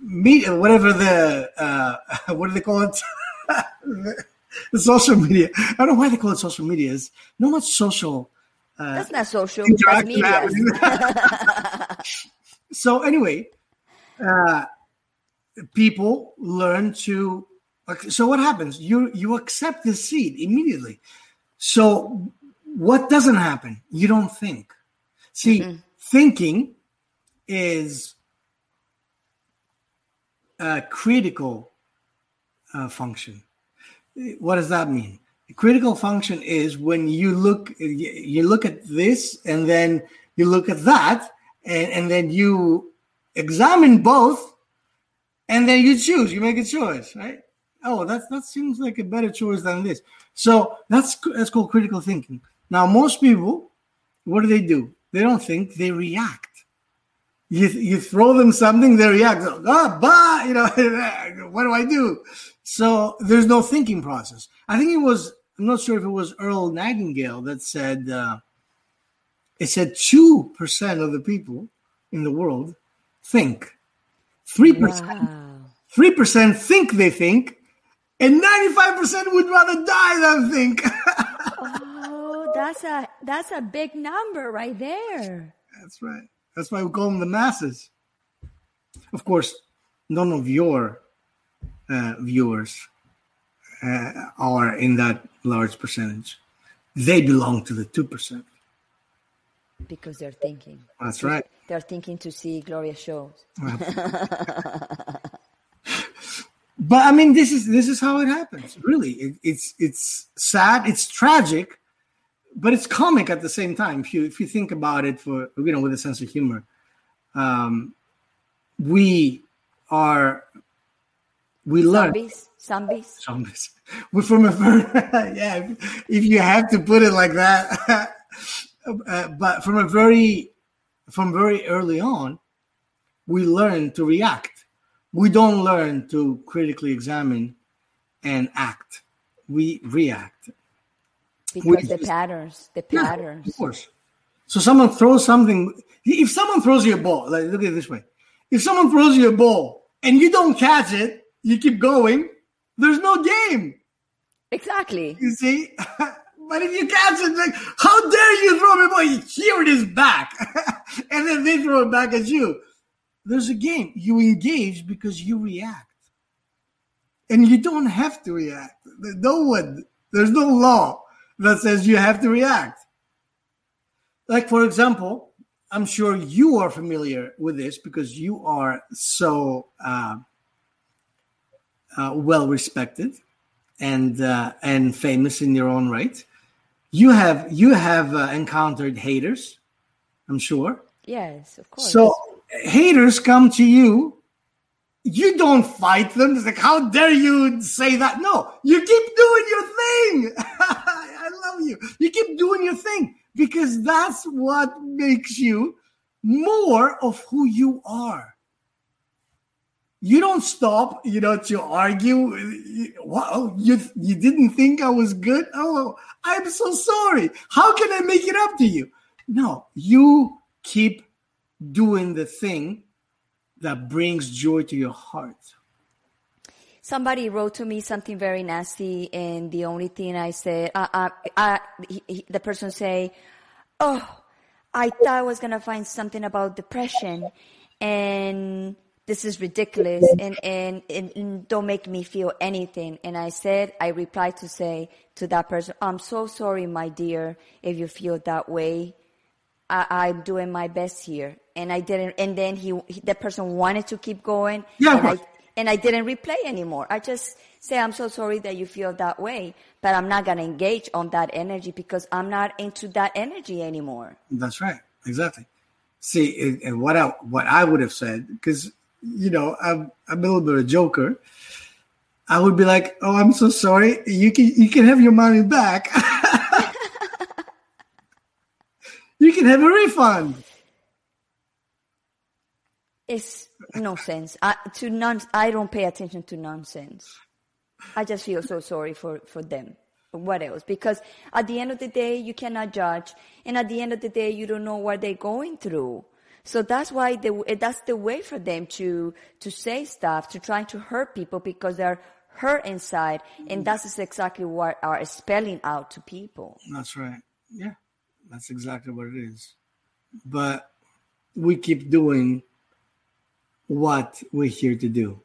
[SPEAKER 2] media whatever the uh, what do they call it the social media i don't know why they call it social media it's not much social
[SPEAKER 1] uh, that's not social. That's media.
[SPEAKER 2] so anyway, uh, people learn to. So what happens? You you accept the seed immediately. So what doesn't happen? You don't think. See, mm-hmm. thinking is a critical uh, function. What does that mean? critical function is when you look you look at this and then you look at that and, and then you examine both and then you choose you make a choice right oh that that seems like a better choice than this. So that's that's called critical thinking. Now most people what do they do? They don't think they react. You, you throw them something they react. Ah bah you know what do i do? So there's no thinking process. I think it was I'm not sure if it was Earl Nightingale that said uh, it said two percent of the people in the world think, three percent, three percent think they think, and ninety-five percent would rather die than think.
[SPEAKER 1] oh, that's a that's a big number right there.
[SPEAKER 2] That's right. That's why we call them the masses. Of course, none of your uh, viewers uh, are in that large percentage. They belong to the 2%.
[SPEAKER 1] Because they're thinking.
[SPEAKER 2] That's right.
[SPEAKER 1] They're thinking to see Gloria shows.
[SPEAKER 2] but I mean, this is this is how it happens. Really, it, it's it's sad, it's tragic, but it's comic at the same time. If you if you think about it for you know with a sense of humor, um, we are we learn.
[SPEAKER 1] Zombies
[SPEAKER 2] zombies. We're from a yeah if you have to put it like that. Uh, but from a very from very early on we learn to react we don't learn to critically examine and act we react
[SPEAKER 1] because we the just, patterns the patterns
[SPEAKER 2] yeah, of course so someone throws something if someone throws you a ball like look at it this way if someone throws you a ball and you don't catch it you keep going, there's no game.
[SPEAKER 1] Exactly.
[SPEAKER 2] You see? But if you catch it, like, how dare you throw me a ball? Here it is back. and then they throw it back at you. There's a game. You engage because you react. And you don't have to react. No one, there's no law that says you have to react. Like, for example, I'm sure you are familiar with this because you are so uh, uh, well respected and uh, and famous in your own right. You have you have uh, encountered haters, I'm sure.
[SPEAKER 1] Yes, of course.
[SPEAKER 2] So haters come to you. You don't fight them. It's like, how dare you say that? No, you keep doing your thing. I love you. You keep doing your thing because that's what makes you more of who you are you don't stop, you know, to argue. Wow, you you didn't think I was good? Oh, I'm so sorry. How can I make it up to you? No, you keep doing the thing that brings joy to your heart.
[SPEAKER 1] Somebody wrote to me something very nasty, and the only thing I said, uh, uh, uh, he, he, the person say, "Oh, I thought I was gonna find something about depression," and this is ridiculous and, and, and, don't make me feel anything. And I said, I replied to say to that person, I'm so sorry, my dear, if you feel that way. I, am doing my best here. And I didn't, and then he, he the person wanted to keep going.
[SPEAKER 2] Yeah.
[SPEAKER 1] And I, and I didn't replay anymore. I just say, I'm so sorry that you feel that way, but I'm not going to engage on that energy because I'm not into that energy anymore.
[SPEAKER 2] That's right. Exactly. See, and what I, what I would have said, because you know, I'm I'm a little bit of a joker. I would be like, "Oh, I'm so sorry. You can you can have your money back. you can have a refund."
[SPEAKER 1] It's nonsense. I, to non, I don't pay attention to nonsense. I just feel so sorry for for them. What else? Because at the end of the day, you cannot judge, and at the end of the day, you don't know what they're going through. So that's why the, that's the way for them to, to say stuff, to try to hurt people because they're hurt inside. And that's exactly what are spelling out to people.
[SPEAKER 2] That's right. Yeah. That's exactly what it is. But we keep doing what we're here to do.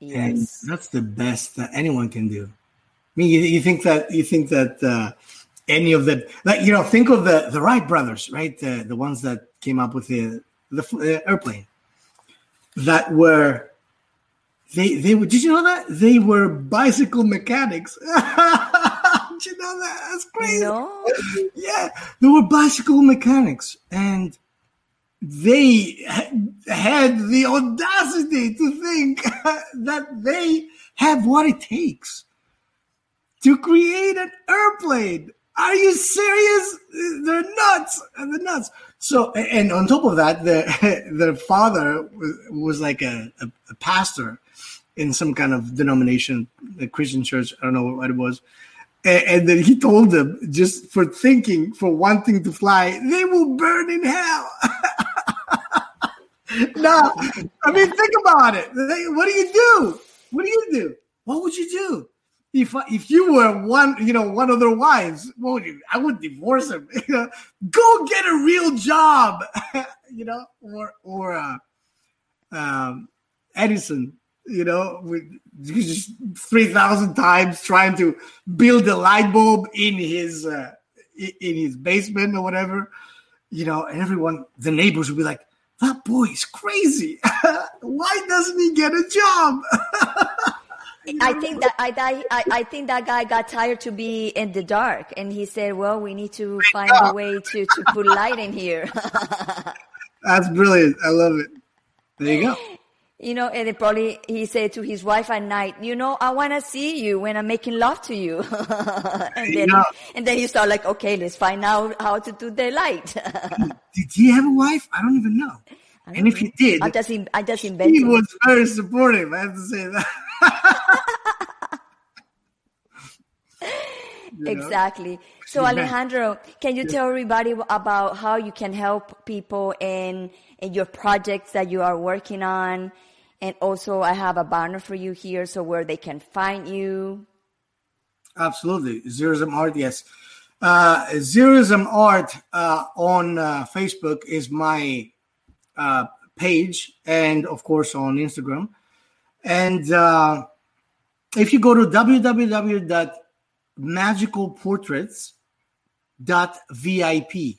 [SPEAKER 2] Yes. And that's the best that anyone can do. I mean, you, you think that, you think that, uh, any of the like you know think of the the Wright brothers right the the ones that came up with the the airplane that were they they were did you know that they were bicycle mechanics did you know that that's crazy
[SPEAKER 1] no.
[SPEAKER 2] yeah they were bicycle mechanics and they had the audacity to think that they have what it takes to create an airplane are you serious? They're nuts. They're nuts. So, and on top of that, the the father was, was like a, a, a, pastor in some kind of denomination, a Christian church. I don't know what it was. And, and then he told them just for thinking, for wanting to fly, they will burn in hell. no, I mean, think about it. What do you do? What do you do? What would you do? if if you were one, you know, one of their wives, well, I would divorce him. You know, go get a real job, you know, or or uh, um, Edison, you know, with just three thousand times trying to build a light bulb in his uh, in his basement or whatever, you know, and everyone, the neighbors would be like, "That boy is crazy. Why doesn't he get a job?"
[SPEAKER 1] I think that I, I I think that guy got tired to be in the dark, and he said, "Well, we need to find a way to to put light in here."
[SPEAKER 2] That's brilliant. I love it. There you go.
[SPEAKER 1] You know, and it probably he said to his wife at night, "You know, I want to see you when I'm making love to you." and then and then you start like, "Okay, let's find out how to do the light."
[SPEAKER 2] did he have a wife? I don't even know. And if he did,
[SPEAKER 1] I just I just invented.
[SPEAKER 2] He was very supportive. I have to say that.
[SPEAKER 1] exactly. So Alejandro, can you tell everybody about how you can help people in, in your projects that you are working on? And also I have a banner for you here so where they can find you.
[SPEAKER 2] Absolutely. Zeroism Art, yes. Uh, Zerism Art uh, on uh, Facebook is my uh, page, and of course on Instagram. And uh, if you go to www.magicalportraits.vip,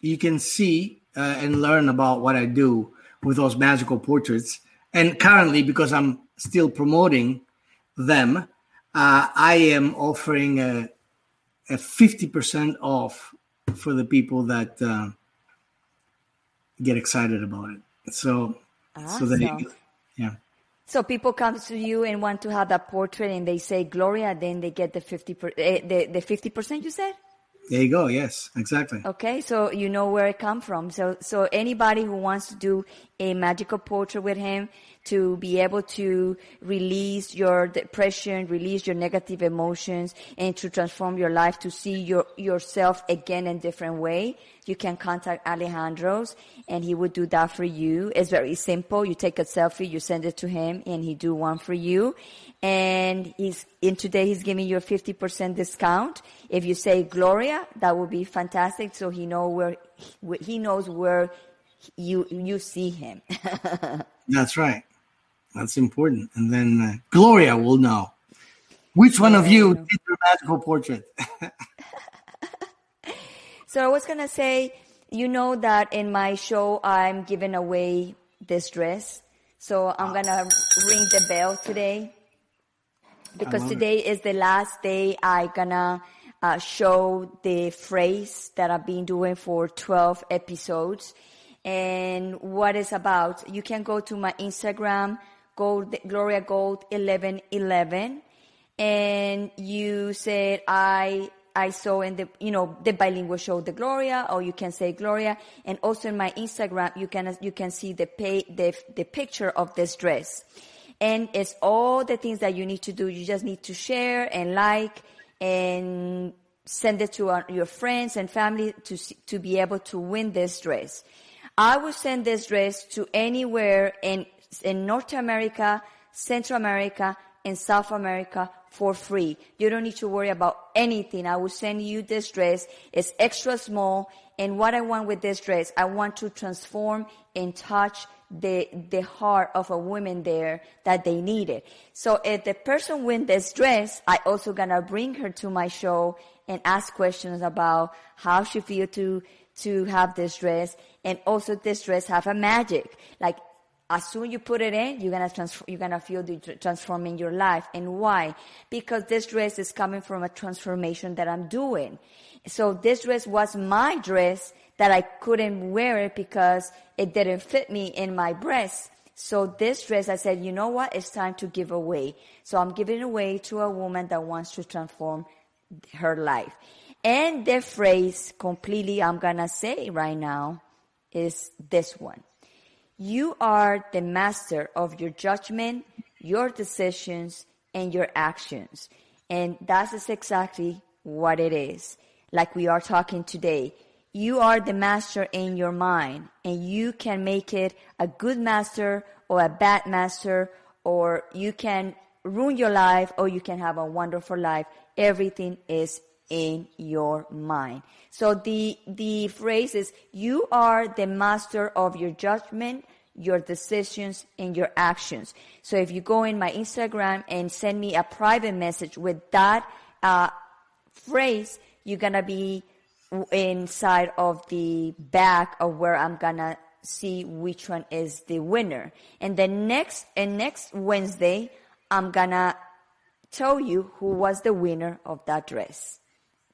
[SPEAKER 2] you can see uh, and learn about what I do with those magical portraits. And currently, because I'm still promoting them, uh, I am offering a, a 50% off for the people that uh, get excited about it. So,
[SPEAKER 1] Awesome.
[SPEAKER 2] so that you, yeah.
[SPEAKER 1] So people come to you and want to have that portrait, and they say Gloria, then they get the fifty per, eh, the the fifty percent. You said.
[SPEAKER 2] There you go. Yes, exactly.
[SPEAKER 1] Okay, so you know where it come from. So, so anybody who wants to do a magical portrait with him to be able to release your depression, release your negative emotions, and to transform your life to see your yourself again in different way, you can contact Alejandro's, and he would do that for you. It's very simple. You take a selfie, you send it to him, and he do one for you. And he's in today he's giving you a fifty percent discount if you say Gloria. That would be fantastic. So he know where he knows where you you see him.
[SPEAKER 2] That's right. That's important. And then uh, Gloria will know which one of you did the magical portrait.
[SPEAKER 1] So I was gonna say, you know that in my show I'm giving away this dress. So I'm gonna ring the bell today because today is the last day I gonna uh, show the phrase that I've been doing for 12 episodes and what it's about. You can go to my Instagram, Gold, Gloria Gold 1111 and you said I I saw in the you know the bilingual show the Gloria or you can say Gloria. And also in my Instagram you can you can see the pay the the picture of this dress. And it's all the things that you need to do. You just need to share and like and send it to uh, your friends and family to to be able to win this dress. I will send this dress to anywhere in in North America Central America and South America for free. You don't need to worry about anything. I will send you this dress. It's extra small. And what I want with this dress, I want to transform and touch the, the heart of a woman there that they need it. So if the person win this dress, I also gonna bring her to my show and ask questions about how she feel to, to have this dress. And also this dress have a magic. Like as soon you put it in, you're gonna you're gonna feel the tr- transforming your life. And why? Because this dress is coming from a transformation that I'm doing. So this dress was my dress that I couldn't wear it because it didn't fit me in my breast. So this dress, I said, you know what? It's time to give away. So I'm giving away to a woman that wants to transform her life. And the phrase completely I'm gonna say right now is this one. You are the master of your judgment, your decisions, and your actions. And that is exactly what it is. Like we are talking today. You are the master in your mind, and you can make it a good master or a bad master, or you can ruin your life or you can have a wonderful life. Everything is in your mind. So the, the phrase is, you are the master of your judgment, your decisions, and your actions. So if you go in my Instagram and send me a private message with that, uh, phrase, you're gonna be inside of the back of where I'm gonna see which one is the winner. And then next, and next Wednesday, I'm gonna tell you who was the winner of that dress.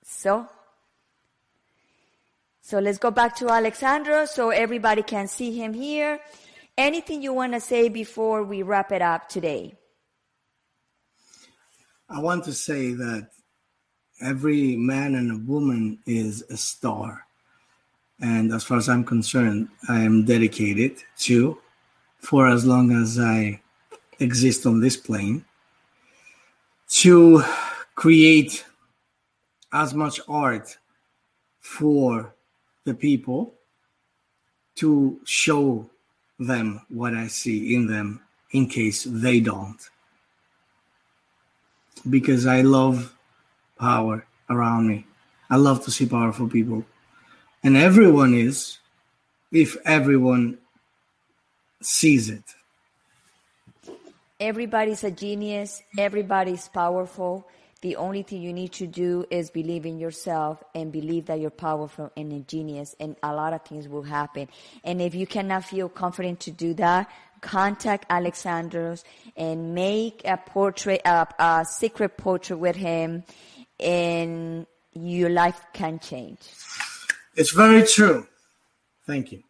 [SPEAKER 1] So, so let's go back to Alexandro so everybody can see him here. Anything you want to say before we wrap it up today?
[SPEAKER 2] I want to say that every man and a woman is a star. And as far as I'm concerned, I am dedicated to, for as long as I exist on this plane, to create as much art for the people to show them what I see in them in case they don't. Because I love power around me. I love to see powerful people. And everyone is, if everyone sees it.
[SPEAKER 1] Everybody's a genius, everybody's powerful. The only thing you need to do is believe in yourself and believe that you're powerful and a genius, and a lot of things will happen. And if you cannot feel confident to do that, contact Alexandros and make a portrait, a, a secret portrait with him, and your life can change.
[SPEAKER 2] It's very true. Thank you.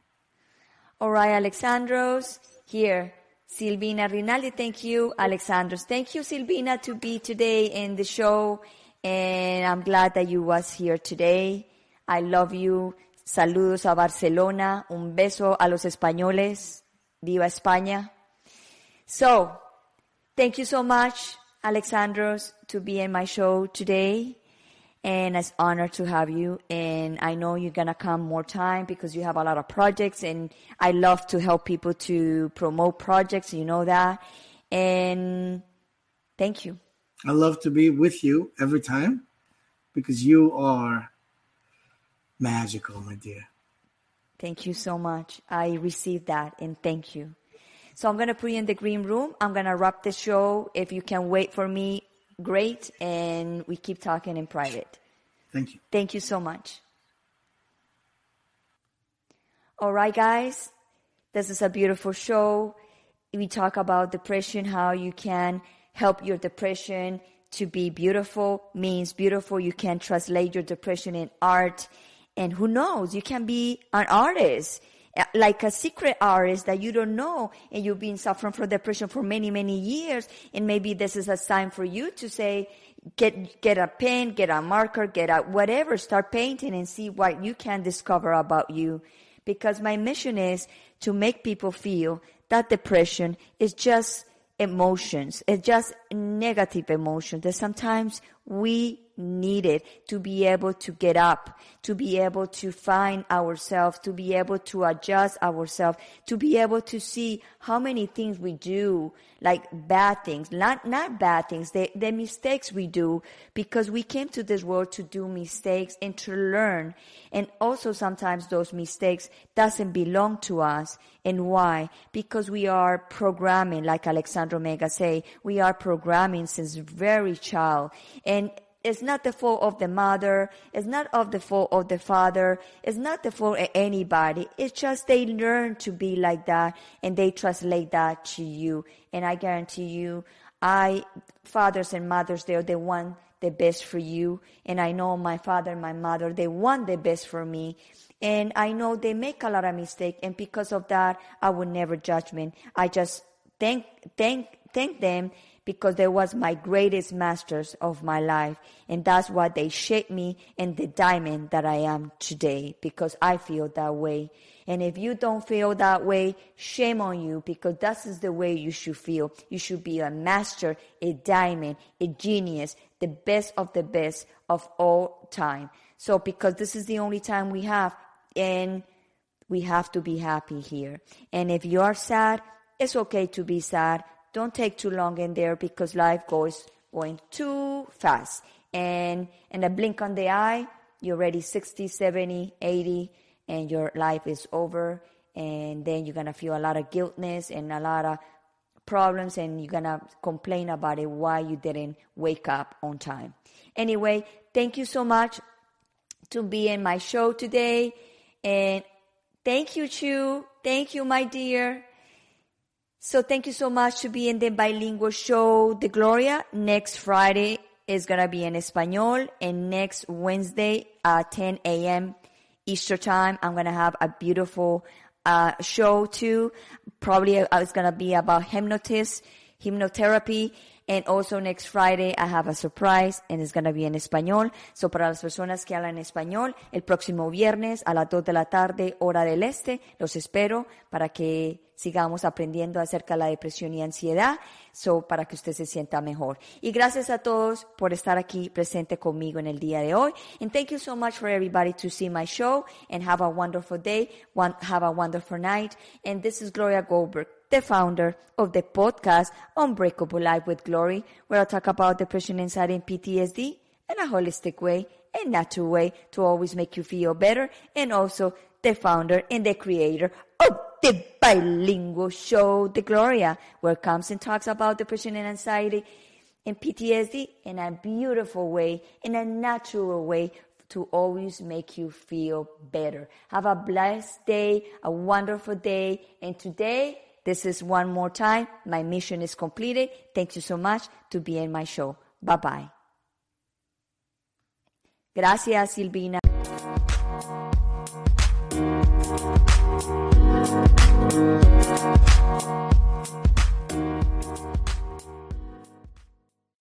[SPEAKER 1] All right, Alexandros, here. Silvina Rinaldi, thank you. Alexandros, thank you, Silvina, to be today in the show. And I'm glad that you was here today. I love you. Saludos a Barcelona. Un beso a los españoles. Viva España. So, thank you so much, Alexandros, to be in my show today. And it's honor to have you. And I know you're going to come more time because you have a lot of projects and I love to help people to promote projects. You know that. And thank you.
[SPEAKER 2] I love to be with you every time because you are magical, my dear.
[SPEAKER 1] Thank you so much. I received that and thank you. So I'm going to put you in the green room. I'm going to wrap the show. If you can wait for me, great. And we keep talking in private.
[SPEAKER 2] Thank you.
[SPEAKER 1] Thank you so much. All right, guys. This is a beautiful show. We talk about depression, how you can help your depression to be beautiful means beautiful. You can translate your depression in art. And who knows? You can be an artist Uh, like a secret artist that you don't know and you've been suffering from depression for many, many years. And maybe this is a sign for you to say, get, get a pen, get a marker, get a whatever, start painting and see what you can discover about you. Because my mission is to make people feel that depression is just emotions. It's just negative emotions that sometimes we need it to be able to get up, to be able to find ourselves, to be able to adjust ourselves, to be able to see how many things we do, like bad things, not, not bad things, the, the mistakes we do, because we came to this world to do mistakes and to learn. And also sometimes those mistakes doesn't belong to us. And why? Because we are programming, like Alexandro Mega say, we are programming since very child. And it's not the fault of the mother. It's not of the fault of the father. It's not the fault of anybody. It's just they learn to be like that and they translate that to you. And I guarantee you, I, fathers and mothers, they're the one the best for you. And I know my father and my mother, they want the best for me. And I know they make a lot of mistakes. And because of that, I will never them. I just thank, thank, thank them because they was my greatest masters of my life. And that's why they shaped me in the diamond that I am today because I feel that way. And if you don't feel that way, shame on you because that is the way you should feel. You should be a master, a diamond, a genius, the best of the best of all time. So because this is the only time we have and we have to be happy here. And if you are sad, it's okay to be sad don't take too long in there because life goes going too fast. And in a blink on the eye, you're already 60, 70, 80, and your life is over. And then you're going to feel a lot of guiltness and a lot of problems, and you're going to complain about it why you didn't wake up on time. Anyway, thank you so much to be in my show today. And thank you, Chu. Thank you, my dear. So thank you so much to be in the bilingual show, The Gloria. Next Friday is going to be in Espanol and next Wednesday at 10 a.m. Easter time, I'm going to have a beautiful uh, show too. Probably uh, it's going to be about hypnotists, hypnotherapy And also next Friday I have a surprise and it's going to be en español. So para las personas que hablan español, el próximo viernes a las 2 de la tarde, hora del este, los espero para que sigamos aprendiendo acerca de la depresión y ansiedad, so para que usted se sienta mejor. Y gracias a todos por estar aquí presente conmigo en el día de hoy. And thank you so much for everybody to see my show and have a wonderful day, have a wonderful night. And this is Gloria Goldberg the founder of the podcast Unbreakable Life with Glory, where I talk about depression, anxiety, and PTSD in a holistic way a natural way to always make you feel better, and also the founder and the creator of the bilingual show, The Gloria, where comes and talks about depression and anxiety and PTSD in a beautiful way, in a natural way to always make you feel better. Have a blessed day, a wonderful day, and today, this is one more time. My mission is completed. Thank you so much to be in my show. Bye bye. Gracias, Silvina. Thank you.